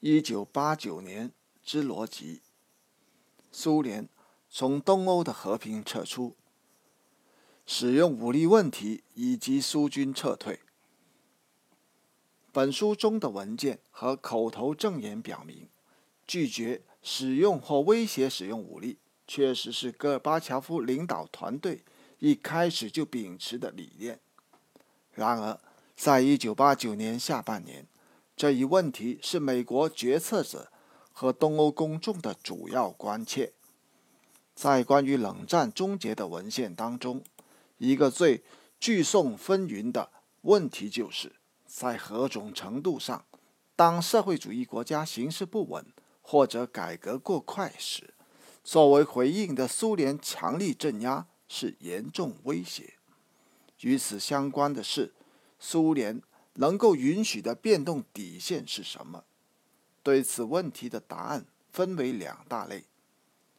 一九八九年之逻辑：苏联从东欧的和平撤出，使用武力问题以及苏军撤退。本书中的文件和口头证言表明，拒绝使用或威胁使用武力，确实是戈尔巴乔夫领导团队一开始就秉持的理念。然而，在一九八九年下半年，这一问题是美国决策者和东欧公众的主要关切。在关于冷战终结的文献当中，一个最聚众纷纭的问题就是。在何种程度上，当社会主义国家形势不稳或者改革过快时，作为回应的苏联强力镇压是严重威胁。与此相关的是，苏联能够允许的变动底线是什么？对此问题的答案分为两大类：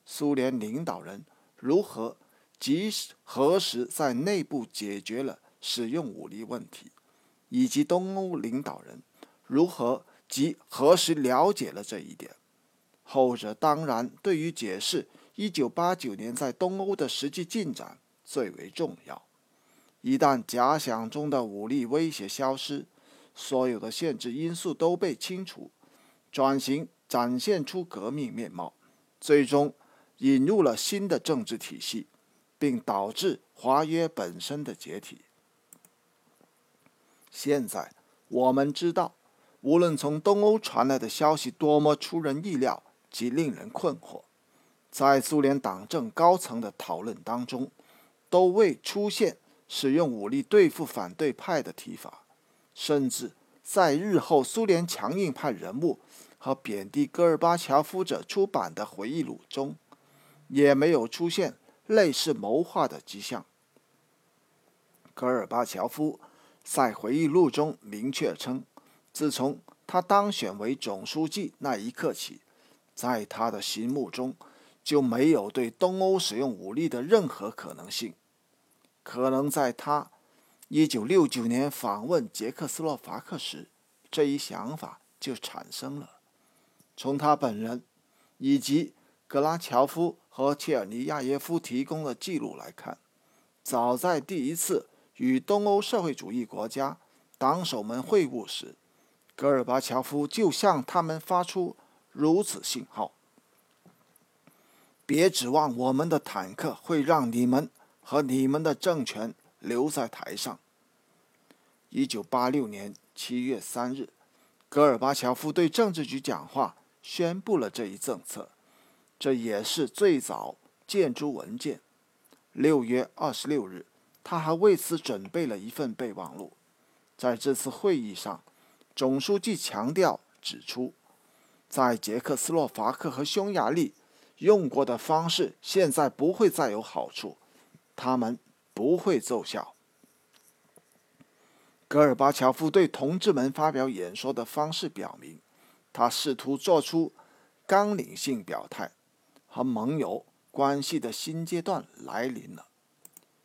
苏联领导人如何及何时在内部解决了使用武力问题。以及东欧领导人如何及何时了解了这一点，后者当然对于解释1989年在东欧的实际进展最为重要。一旦假想中的武力威胁消失，所有的限制因素都被清除，转型展现出革命面貌，最终引入了新的政治体系，并导致华约本身的解体。现在我们知道，无论从东欧传来的消息多么出人意料及令人困惑，在苏联党政高层的讨论当中，都未出现使用武力对付反对派的提法，甚至在日后苏联强硬派人物和贬低戈尔巴乔夫者出版的回忆录中，也没有出现类似谋划的迹象。戈尔巴乔夫。在回忆录中明确称，自从他当选为总书记那一刻起，在他的心目中就没有对东欧使用武力的任何可能性。可能在他1969年访问捷克斯洛伐克时，这一想法就产生了。从他本人以及格拉乔夫和切尔尼亚耶夫提供的记录来看，早在第一次。与东欧社会主义国家党首们会晤时，戈尔巴乔夫就向他们发出如此信号：别指望我们的坦克会让你们和你们的政权留在台上。一九八六年七月三日，戈尔巴乔夫对政治局讲话宣布了这一政策，这也是最早建筑文件。六月二十六日。他还为此准备了一份备忘录。在这次会议上，总书记强调指出，在捷克斯洛伐克和匈牙利用过的方式现在不会再有好处，他们不会奏效。戈尔巴乔夫对同志们发表演说的方式表明，他试图做出纲领性表态，和盟友关系的新阶段来临了。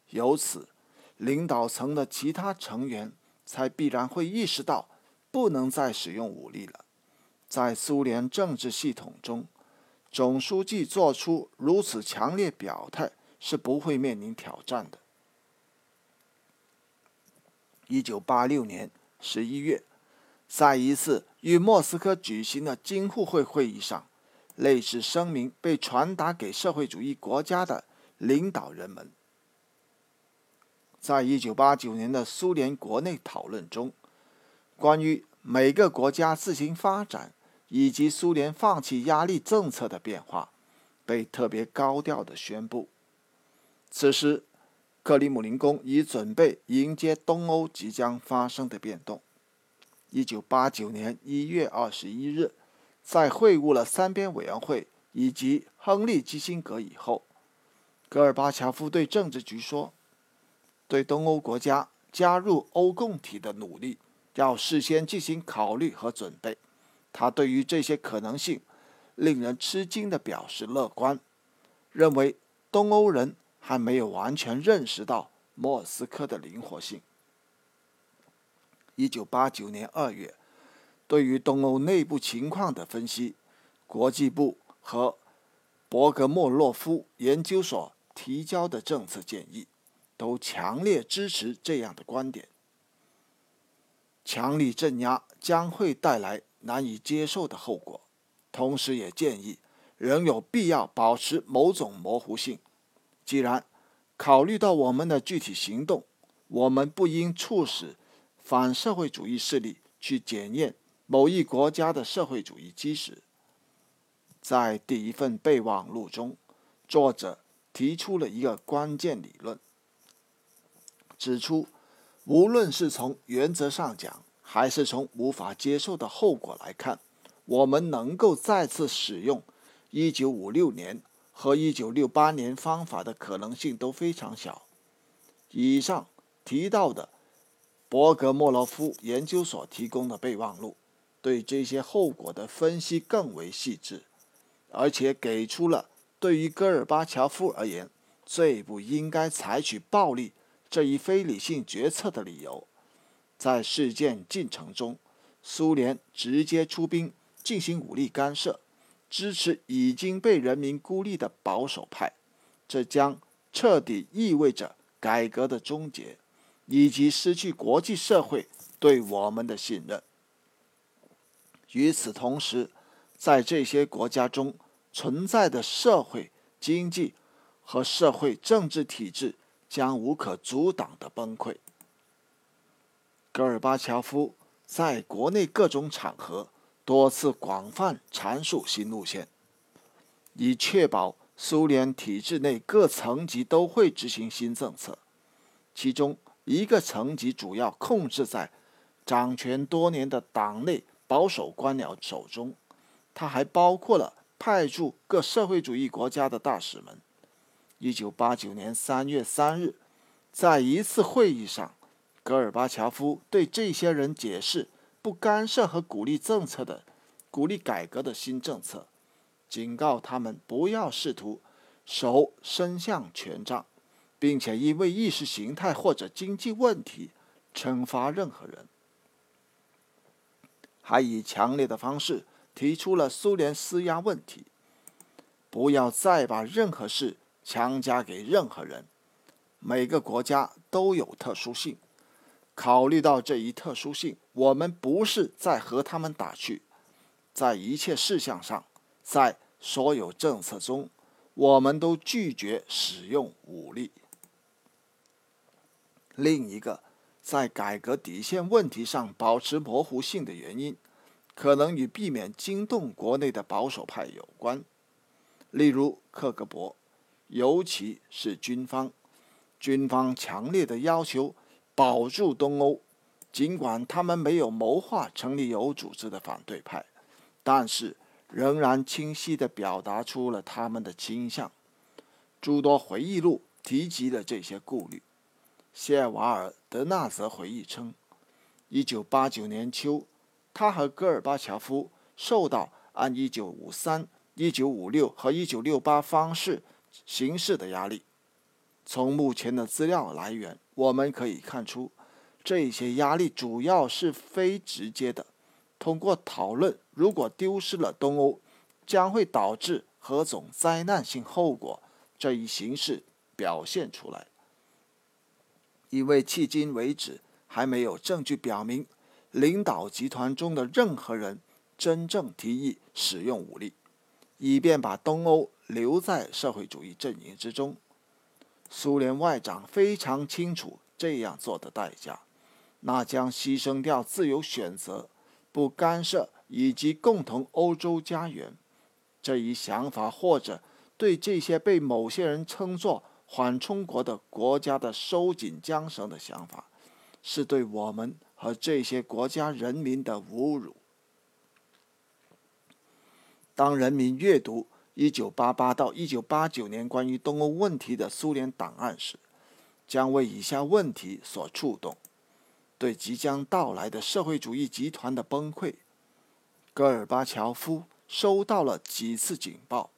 由此，领导层的其他成员才必然会意识到，不能再使用武力了。在苏联政治系统中，总书记做出如此强烈表态是不会面临挑战的。一九八六年十一月，在一次与莫斯科举行的京沪会会议上，类似声明被传达给社会主义国家的领导人们。在一九八九年的苏联国内讨论中，关于每个国家自行发展以及苏联放弃压力政策的变化，被特别高调的宣布。此时，克里姆林宫已准备迎接东欧即将发生的变动。一九八九年一月二十一日，在会晤了三边委员会以及亨利基辛格以后，戈尔巴乔夫对政治局说。对东欧国家加入欧共体的努力，要事先进行考虑和准备。他对于这些可能性，令人吃惊地表示乐观，认为东欧人还没有完全认识到莫斯科的灵活性。一九八九年二月，对于东欧内部情况的分析，国际部和博格莫洛夫研究所提交的政策建议，都强烈支持这样的观点。强力镇压将会带来难以接受的后果，同时也建议仍有必要保持某种模糊性。既然考虑到我们的具体行动，我们不应促使反社会主义势力去检验某一国家的社会主义基石。在第一份备忘录中，作者提出了一个关键理论，指出。无论是从原则上讲，还是从无法接受的后果来看，我们能够再次使用1956年和1968年方法的可能性都非常小。以上提到的博格莫洛夫研究所提供的备忘录，对这些后果的分析更为细致，而且给出了对于戈尔巴乔夫而言最不应该采取暴力。这一非理性决策的理由，在事件进程中，苏联直接出兵进行武力干涉，支持已经被人民孤立的保守派，这将彻底意味着改革的终结，以及失去国际社会对我们的信任。与此同时，在这些国家中存在的社会、经济和社会政治体制。将无可阻挡的崩溃。戈尔巴乔夫在国内各种场合多次广泛阐述新路线，以确保苏联体制内各层级都会执行新政策。其中一个层级主要控制在掌权多年的党内保守官僚手中，它还包括了派驻各社会主义国家的大使们。一九八九年三月三日，在一次会议上，戈尔巴乔夫对这些人解释不干涉和鼓励政策的、鼓励改革的新政策，警告他们不要试图手伸向权杖，并且因为意识形态或者经济问题惩罚任何人，还以强烈的方式提出了苏联施压问题，不要再把任何事。强加给任何人。每个国家都有特殊性。考虑到这一特殊性，我们不是在和他们打趣。在一切事项上，在所有政策中，我们都拒绝使用武力。另一个在改革底线问题上保持模糊性的原因，可能与避免惊动国内的保守派有关。例如，克格勃。尤其是军方，军方强烈的要求保住东欧，尽管他们没有谋划成立有组织的反对派，但是仍然清晰地表达出了他们的倾向。诸多回忆录提及了这些顾虑。谢瓦尔德纳泽回忆称，1989年秋，他和戈尔巴乔夫受到按1953、1956和1968方式。形势的压力。从目前的资料来源，我们可以看出，这些压力主要是非直接的，通过讨论如果丢失了东欧，将会导致何种灾难性后果这一形式表现出来。因为迄今为止还没有证据表明，领导集团中的任何人真正提议使用武力，以便把东欧。留在社会主义阵营之中，苏联外长非常清楚这样做的代价，那将牺牲掉自由选择、不干涉以及共同欧洲家园这一想法，或者对这些被某些人称作缓冲国的国家的收紧缰绳的想法，是对我们和这些国家人民的侮辱。当人民阅读。一九八八到一九八九年关于东欧问题的苏联档案时，将为以下问题所触动：对即将到来的社会主义集团的崩溃，戈尔巴乔夫收到了几次警报，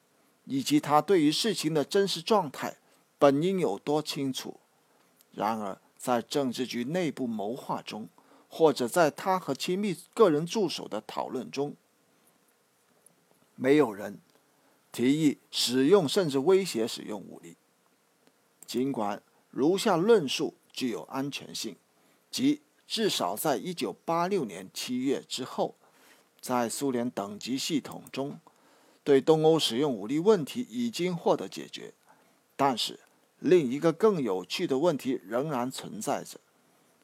以及他对于事情的真实状态本应有多清楚。然而，在政治局内部谋划中，或者在他和亲密个人助手的讨论中，没有人提议使用甚至威胁使用武力。尽管如下论述具有安全性，即至少在一九八六年七月之后，在苏联等级系统中，对东欧使用武力问题已经获得解决，但是另一个更有趣的问题仍然存在着：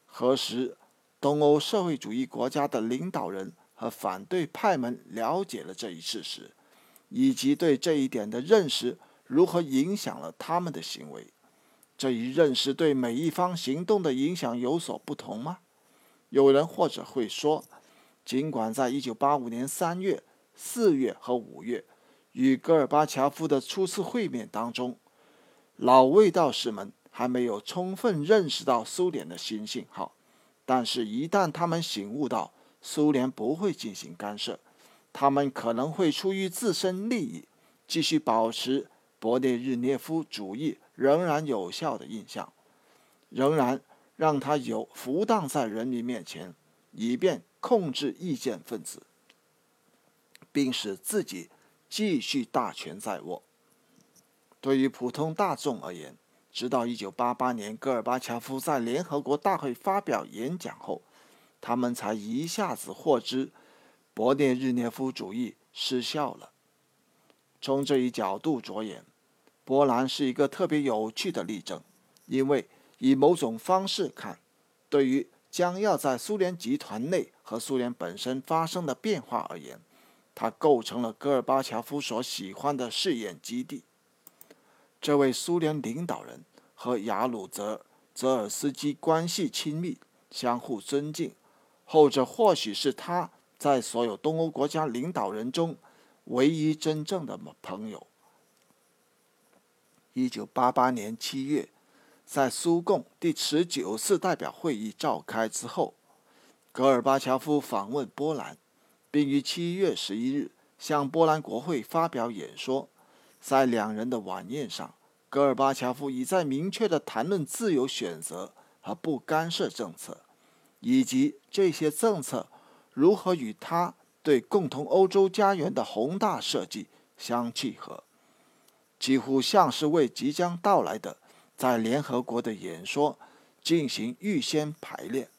何时？东欧社会主义国家的领导人和反对派们了解了这一事实，以及对这一点的认识如何影响了他们的行为。这一认识对每一方行动的影响有所不同吗？有人或者会说，尽管在1985年3月、4月和5月与戈尔巴乔夫的初次会面当中，老卫道士们还没有充分认识到苏联的新信号。但是，一旦他们醒悟到苏联不会进行干涉，他们可能会出于自身利益，继续保持勃列日涅夫主义仍然有效的印象，仍然让他有浮荡在人民面前，以便控制意见分子，并使自己继续大权在握。对于普通大众而言，直到1988年，戈尔巴乔夫在联合国大会发表演讲后，他们才一下子获知勃列日涅夫主义失效了。从这一角度着眼，波兰是一个特别有趣的例证，因为以某种方式看，对于将要在苏联集团内和苏联本身发生的变化而言，它构成了戈尔巴乔夫所喜欢的试验基地。这位苏联领导人和雅鲁泽·泽尔斯基关系亲密，相互尊敬。后者或许是他在所有东欧国家领导人中唯一真正的朋友。一九八八年七月，在苏共第十九次代表会议召开之后，戈尔巴乔夫访问波兰，并于七月十一日向波兰国会发表演说。在两人的晚宴上，戈尔巴乔夫已在明确地谈论自由选择和不干涉政策，以及这些政策如何与他对共同欧洲家园的宏大设计相契合，几乎像是为即将到来的在联合国的演说进行预先排练。